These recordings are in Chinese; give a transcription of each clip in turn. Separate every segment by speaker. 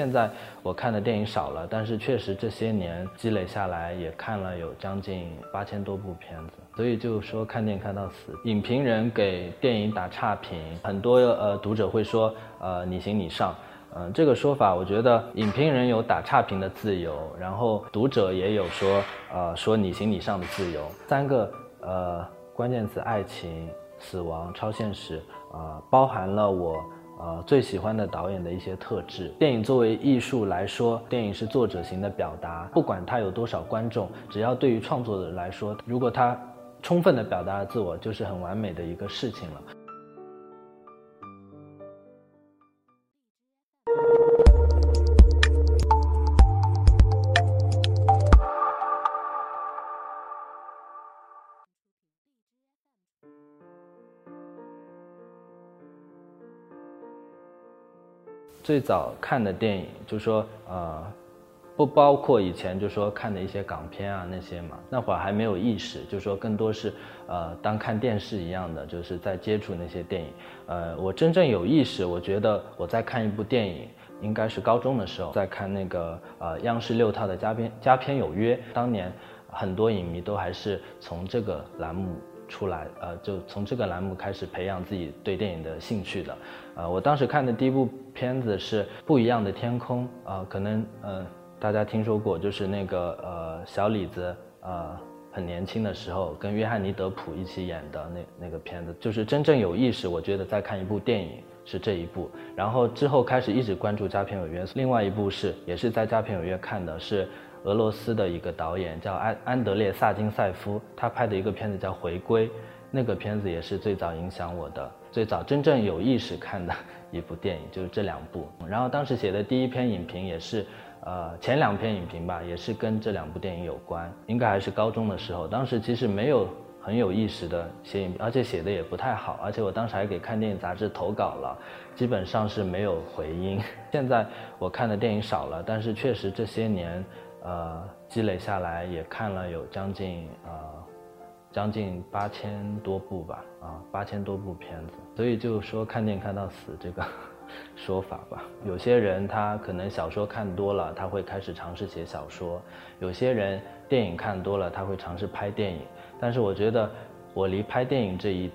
Speaker 1: 现在我看的电影少了，但是确实这些年积累下来，也看了有将近八千多部片子，所以就说看电影看到死。影评人给电影打差评，很多呃读者会说呃你行你上，嗯这个说法我觉得影评人有打差评的自由，然后读者也有说呃说你行你上的自由。三个呃关键词：爱情、死亡、超现实，呃包含了我。呃，最喜欢的导演的一些特质。电影作为艺术来说，电影是作者型的表达，不管它有多少观众，只要对于创作者来说，如果他充分的表达了自我，就是很完美的一个事情了。最早看的电影，就说呃，不包括以前就说看的一些港片啊那些嘛，那会儿还没有意识，就说更多是呃当看电视一样的，就是在接触那些电影。呃，我真正有意识，我觉得我在看一部电影，应该是高中的时候，在看那个呃央视六套的《佳片佳片有约》，当年很多影迷都还是从这个栏目。出来，呃，就从这个栏目开始培养自己对电影的兴趣的，呃，我当时看的第一部片子是《不一样的天空》，呃，可能呃大家听说过，就是那个呃小李子，呃很年轻的时候跟约翰尼德普一起演的那那个片子，就是真正有意识，我觉得在看一部电影是这一部，然后之后开始一直关注佳片有约，另外一部是也是在佳片有约看的是。俄罗斯的一个导演叫安安德烈萨金塞夫，他拍的一个片子叫《回归》，那个片子也是最早影响我的，最早真正有意识看的一部电影，就是这两部。然后当时写的第一篇影评也是，呃，前两篇影评吧，也是跟这两部电影有关。应该还是高中的时候，当时其实没有很有意识的写影，而且写的也不太好，而且我当时还给看电影杂志投稿了，基本上是没有回音。现在我看的电影少了，但是确实这些年。呃，积累下来也看了有将近呃，将近八千多部吧，啊，八千多部片子，所以就说看电影看到死这个 说法吧。有些人他可能小说看多了，他会开始尝试写小说；有些人电影看多了，他会尝试拍电影。但是我觉得我离拍电影这一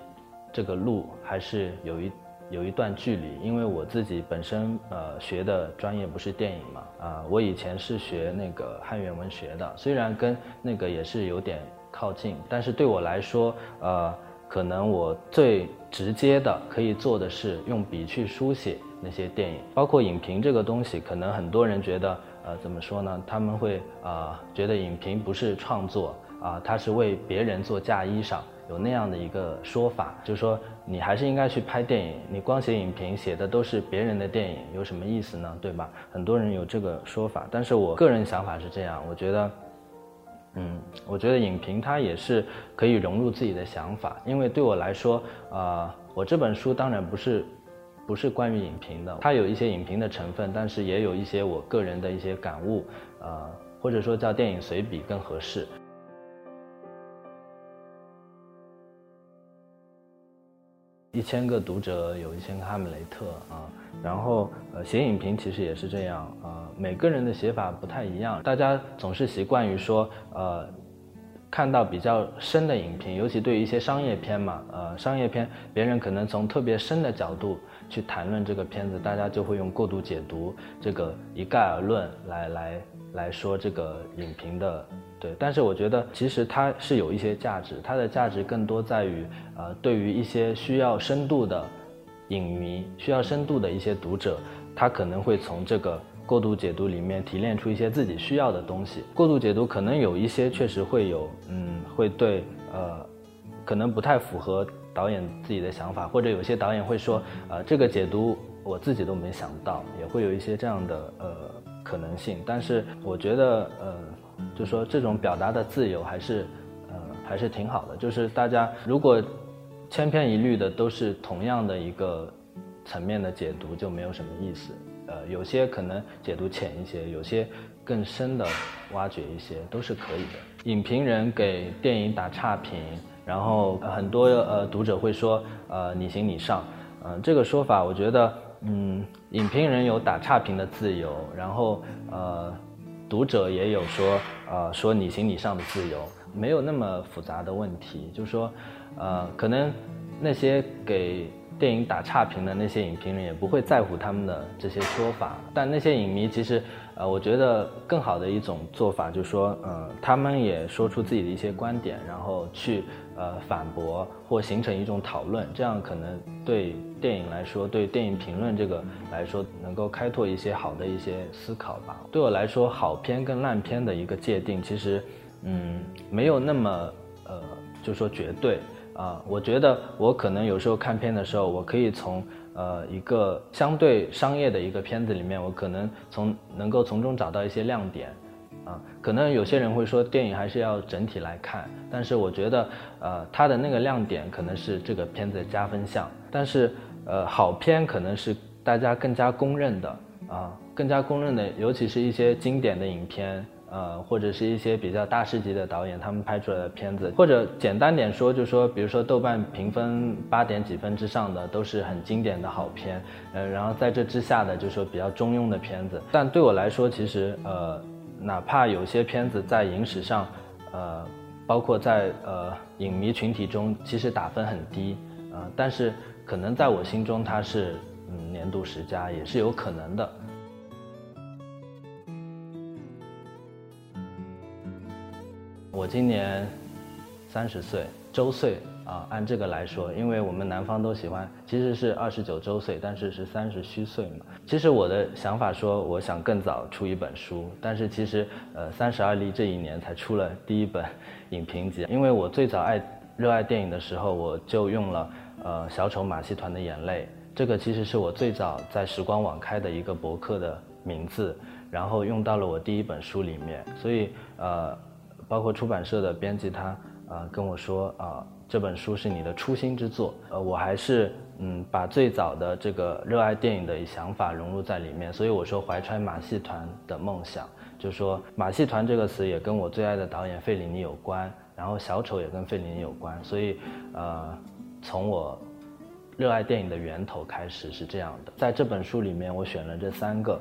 Speaker 1: 这个路还是有一。有一段距离，因为我自己本身呃学的专业不是电影嘛，啊，我以前是学那个汉语言文学的，虽然跟那个也是有点靠近，但是对我来说，呃，可能我最直接的可以做的是用笔去书写那些电影，包括影评这个东西，可能很多人觉得，呃，怎么说呢？他们会啊觉得影评不是创作啊，他是为别人做嫁衣裳。有那样的一个说法，就是说你还是应该去拍电影。你光写影评，写的都是别人的电影，有什么意思呢？对吧？很多人有这个说法，但是我个人想法是这样，我觉得，嗯，我觉得影评它也是可以融入自己的想法，因为对我来说，呃，我这本书当然不是，不是关于影评的，它有一些影评的成分，但是也有一些我个人的一些感悟，呃，或者说叫电影随笔更合适。一千个读者有一千个哈姆雷特啊，然后呃写影评其实也是这样啊，每个人的写法不太一样，大家总是习惯于说呃看到比较深的影评，尤其对于一些商业片嘛，呃商业片别人可能从特别深的角度去谈论这个片子，大家就会用过度解读这个一概而论来来来说这个影评的。对，但是我觉得其实它是有一些价值，它的价值更多在于，呃，对于一些需要深度的影迷、需要深度的一些读者，他可能会从这个过度解读里面提炼出一些自己需要的东西。过度解读可能有一些确实会有，嗯，会对，呃，可能不太符合导演自己的想法，或者有些导演会说，呃，这个解读我自己都没想到，也会有一些这样的呃可能性。但是我觉得，呃。就说这种表达的自由还是，呃，还是挺好的。就是大家如果千篇一律的都是同样的一个层面的解读，就没有什么意思。呃，有些可能解读浅一些，有些更深的挖掘一些，都是可以的。影评人给电影打差评，然后很多呃读者会说，呃，你行你上。嗯，这个说法我觉得，嗯，影评人有打差评的自由，然后呃，读者也有说呃说你行你上的自由，没有那么复杂的问题。就是说，呃，可能那些给电影打差评的那些影评人也不会在乎他们的这些说法，但那些影迷其实。呃，我觉得更好的一种做法就是说，呃，他们也说出自己的一些观点，然后去呃反驳或形成一种讨论，这样可能对电影来说，对电影评论这个来说，能够开拓一些好的一些思考吧。对我来说，好片跟烂片的一个界定，其实，嗯，没有那么呃，就说绝对啊。我觉得我可能有时候看片的时候，我可以从。呃，一个相对商业的一个片子里面，我可能从能够从中找到一些亮点，啊，可能有些人会说电影还是要整体来看，但是我觉得，呃，它的那个亮点可能是这个片子的加分项，但是，呃，好片可能是大家更加公认的，啊，更加公认的，尤其是一些经典的影片。呃，或者是一些比较大师级的导演，他们拍出来的片子，或者简单点说，就说，比如说豆瓣评分八点几分之上的，都是很经典的好片。呃，然后在这之下的，就说比较中庸的片子。但对我来说，其实呃，哪怕有些片子在影史上，呃，包括在呃影迷群体中，其实打分很低，呃，但是可能在我心中，它是嗯年度十佳，也是有可能的。我今年三十岁周岁啊，按这个来说，因为我们南方都喜欢，其实是二十九周岁，但是是三十虚岁嘛。其实我的想法说，我想更早出一本书，但是其实呃，三十而立这一年才出了第一本影评集。因为我最早爱热爱电影的时候，我就用了呃小丑马戏团的眼泪，这个其实是我最早在时光网开的一个博客的名字，然后用到了我第一本书里面，所以呃。包括出版社的编辑，他啊跟我说啊，这本书是你的初心之作。呃，我还是嗯把最早的这个热爱电影的想法融入在里面。所以我说怀揣马戏团的梦想，就说马戏团这个词也跟我最爱的导演费里尼有关，然后小丑也跟费里尼有关。所以呃，从我热爱电影的源头开始是这样的。在这本书里面，我选了这三个，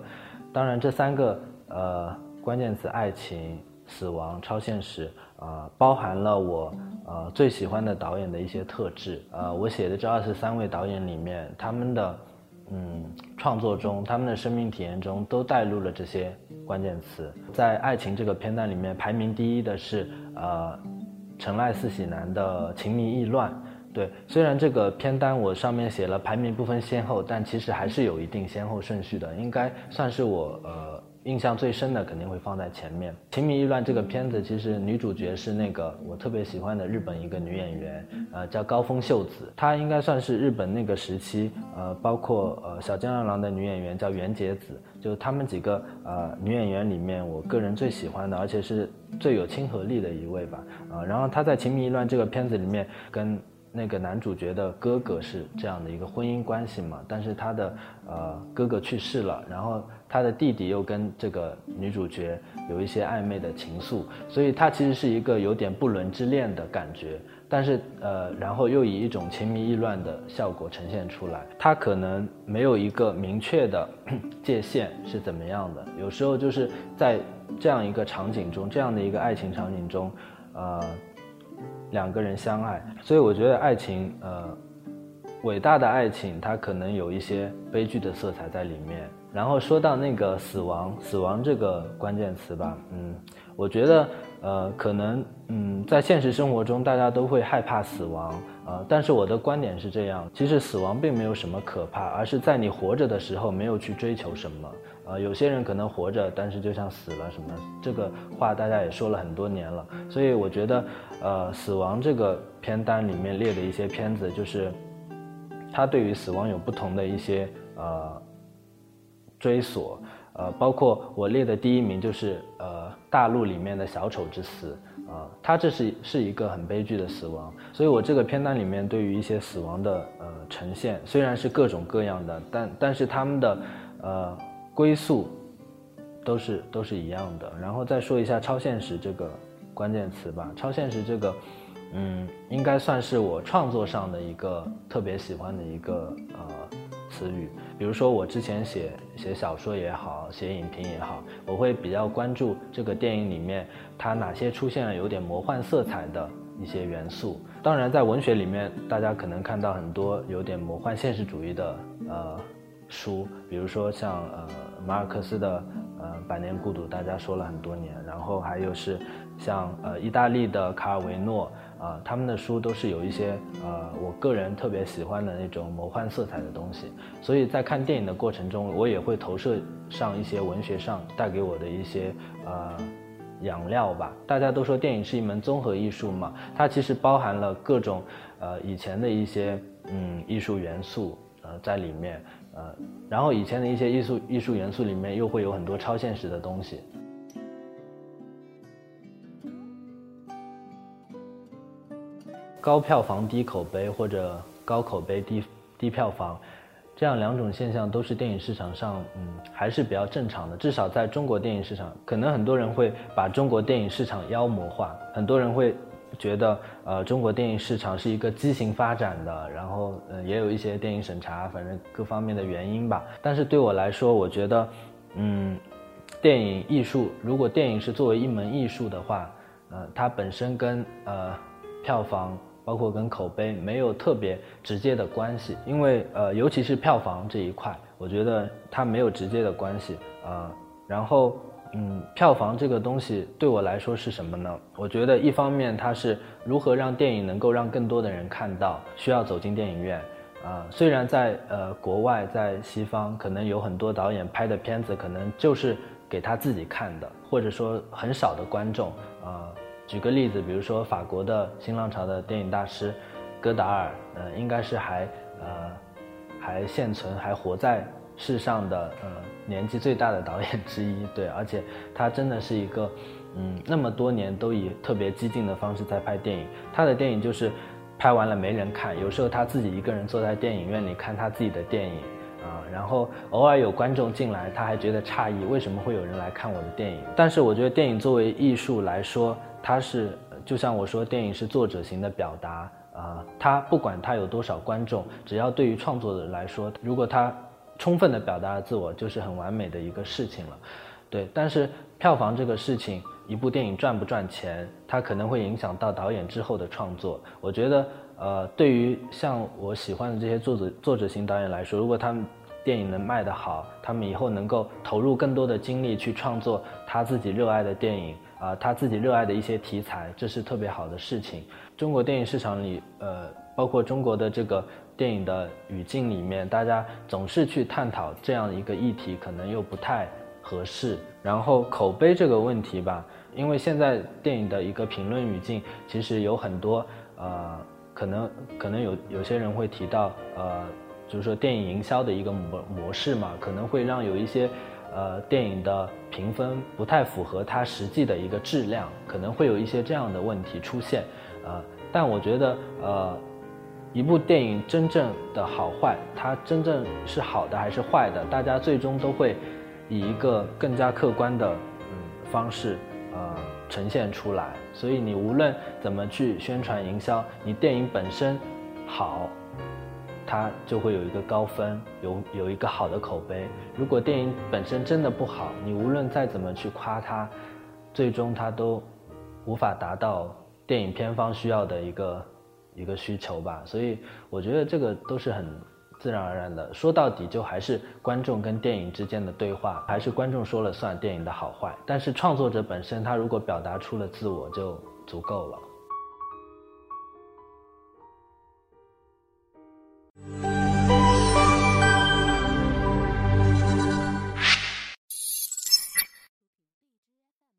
Speaker 1: 当然这三个呃关键词爱情。死亡、超现实，呃，包含了我呃最喜欢的导演的一些特质。呃，我写的这二十三位导演里面，他们的嗯创作中，他们的生命体验中都带入了这些关键词。在爱情这个片段里面，排名第一的是呃陈赖四喜男的《情迷意乱》。对，虽然这个片单我上面写了排名不分先后，但其实还是有一定先后顺序的，应该算是我呃。印象最深的肯定会放在前面，《情迷意乱》这个片子其实女主角是那个我特别喜欢的日本一个女演员，呃，叫高峰秀子，她应该算是日本那个时期，呃，包括呃小江二郎的女演员叫原节子，就他们几个呃女演员里面，我个人最喜欢的，而且是最有亲和力的一位吧，啊，然后她在《情迷意乱》这个片子里面跟。那个男主角的哥哥是这样的一个婚姻关系嘛，但是他的呃哥哥去世了，然后他的弟弟又跟这个女主角有一些暧昧的情愫，所以他其实是一个有点不伦之恋的感觉，但是呃，然后又以一种情迷意乱的效果呈现出来，他可能没有一个明确的 界限是怎么样的，有时候就是在这样一个场景中，这样的一个爱情场景中，呃。两个人相爱，所以我觉得爱情，呃，伟大的爱情，它可能有一些悲剧的色彩在里面。然后说到那个死亡，死亡这个关键词吧，嗯，我觉得，呃，可能，嗯，在现实生活中，大家都会害怕死亡，呃，但是我的观点是这样，其实死亡并没有什么可怕，而是在你活着的时候没有去追求什么。呃，有些人可能活着，但是就像死了什么，这个话大家也说了很多年了。所以我觉得，呃，死亡这个片单里面列的一些片子，就是他对于死亡有不同的一些呃追索，呃，包括我列的第一名就是呃大陆里面的小丑之死，啊，他这是是一个很悲剧的死亡。所以我这个片单里面对于一些死亡的呃呈现，虽然是各种各样的，但但是他们的呃。归宿都是都是一样的，然后再说一下超现实这个关键词吧。超现实这个，嗯，应该算是我创作上的一个特别喜欢的一个呃词语。比如说我之前写写小说也好，写影评也好，我会比较关注这个电影里面它哪些出现了有点魔幻色彩的一些元素。当然，在文学里面，大家可能看到很多有点魔幻现实主义的呃书，比如说像呃马尔克斯的呃《百年孤独》，大家说了很多年，然后还有是像呃意大利的卡尔维诺。啊，他们的书都是有一些呃，我个人特别喜欢的那种魔幻色彩的东西，所以在看电影的过程中，我也会投射上一些文学上带给我的一些呃养料吧。大家都说电影是一门综合艺术嘛，它其实包含了各种呃以前的一些嗯艺术元素呃在里面呃，然后以前的一些艺术艺术元素里面又会有很多超现实的东西。高票房低口碑，或者高口碑低低票房，这样两种现象都是电影市场上，嗯，还是比较正常的。至少在中国电影市场，可能很多人会把中国电影市场妖魔化，很多人会觉得，呃，中国电影市场是一个畸形发展的，然后，呃，也有一些电影审查，反正各方面的原因吧。但是对我来说，我觉得，嗯，电影艺术，如果电影是作为一门艺术的话，呃，它本身跟呃票房。包括跟口碑没有特别直接的关系，因为呃，尤其是票房这一块，我觉得它没有直接的关系啊。然后，嗯，票房这个东西对我来说是什么呢？我觉得一方面它是如何让电影能够让更多的人看到，需要走进电影院啊。虽然在呃国外，在西方，可能有很多导演拍的片子可能就是给他自己看的，或者说很少的观众啊。举个例子，比如说法国的新浪潮的电影大师，戈达尔，呃，应该是还呃还现存、还活在世上的呃年纪最大的导演之一。对，而且他真的是一个，嗯，那么多年都以特别激进的方式在拍电影。他的电影就是拍完了没人看，有时候他自己一个人坐在电影院里看他自己的电影。啊，然后偶尔有观众进来，他还觉得诧异，为什么会有人来看我的电影？但是我觉得电影作为艺术来说，它是就像我说，电影是作者型的表达啊。他不管他有多少观众，只要对于创作者来说，如果他充分的表达了自我，就是很完美的一个事情了。对，但是票房这个事情，一部电影赚不赚钱，它可能会影响到导演之后的创作。我觉得。呃，对于像我喜欢的这些作者作者型导演来说，如果他们电影能卖得好，他们以后能够投入更多的精力去创作他自己热爱的电影啊，他自己热爱的一些题材，这是特别好的事情。中国电影市场里，呃，包括中国的这个电影的语境里面，大家总是去探讨这样一个议题，可能又不太合适。然后口碑这个问题吧，因为现在电影的一个评论语境，其实有很多呃。可能可能有有些人会提到，呃，就是说电影营销的一个模模式嘛，可能会让有一些，呃，电影的评分不太符合它实际的一个质量，可能会有一些这样的问题出现，呃，但我觉得，呃，一部电影真正的好坏，它真正是好的还是坏的，大家最终都会以一个更加客观的嗯方式，呃。呈现出来，所以你无论怎么去宣传营销，你电影本身好，它就会有一个高分，有有一个好的口碑。如果电影本身真的不好，你无论再怎么去夸它，最终它都无法达到电影片方需要的一个一个需求吧。所以我觉得这个都是很。自然而然的，说到底就还是观众跟电影之间的对话，还是观众说了算电影的好坏。但是创作者本身，他如果表达出了自我，就足够了。